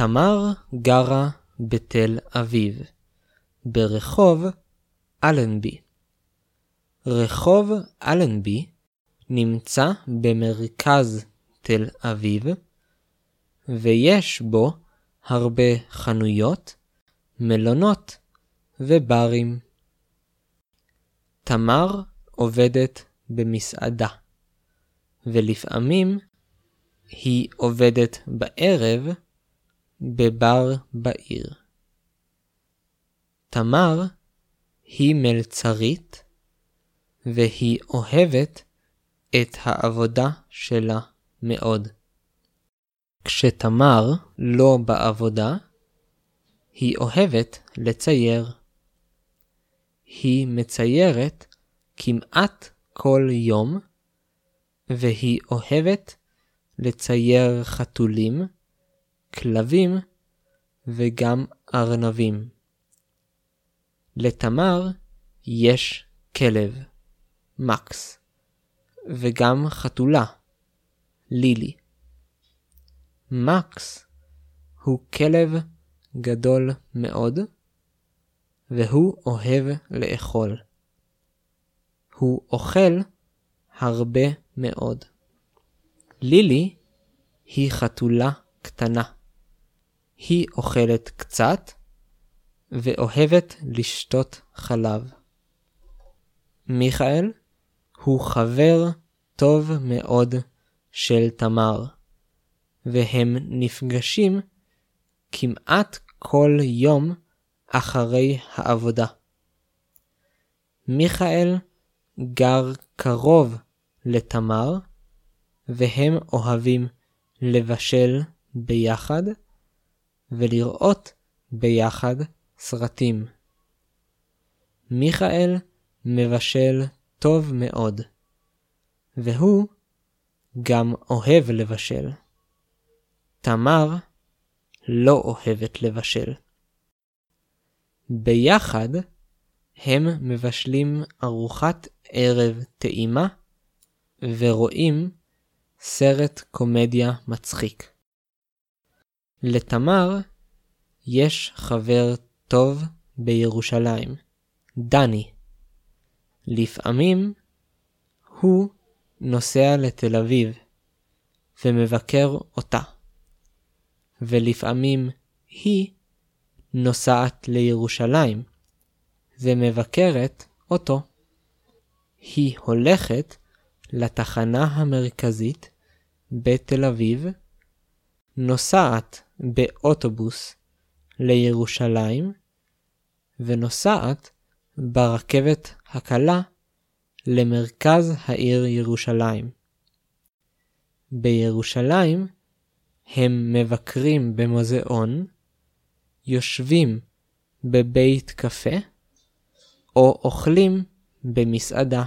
תמר גרה בתל אביב, ברחוב אלנבי. רחוב אלנבי נמצא במרכז תל אביב, ויש בו הרבה חנויות, מלונות וברים. תמר עובדת במסעדה, ולפעמים היא עובדת בערב בבר בעיר. תמר היא מלצרית, והיא אוהבת את העבודה שלה מאוד. כשתמר לא בעבודה, היא אוהבת לצייר. היא מציירת כמעט כל יום, והיא אוהבת לצייר חתולים, כלבים וגם ארנבים. לתמר יש כלב, מקס, וגם חתולה, לילי. מקס הוא כלב גדול מאוד, והוא אוהב לאכול. הוא אוכל הרבה מאוד. לילי היא חתולה קטנה. היא אוכלת קצת ואוהבת לשתות חלב. מיכאל הוא חבר טוב מאוד של תמר, והם נפגשים כמעט כל יום אחרי העבודה. מיכאל גר קרוב לתמר, והם אוהבים לבשל ביחד ולראות ביחד סרטים. מיכאל מבשל טוב מאוד, והוא גם אוהב לבשל. תמר לא אוהבת לבשל. ביחד הם מבשלים ארוחת ערב טעימה ורואים סרט קומדיה מצחיק. לתמר יש חבר טוב בירושלים, דני. לפעמים הוא נוסע לתל אביב ומבקר אותה, ולפעמים היא נוסעת לירושלים ומבקרת אותו. היא הולכת לתחנה המרכזית בתל אביב, נוסעת באוטובוס לירושלים, ונוסעת ברכבת הקלה למרכז העיר ירושלים. בירושלים הם מבקרים במוזיאון, יושבים בבית קפה, או אוכלים במסעדה.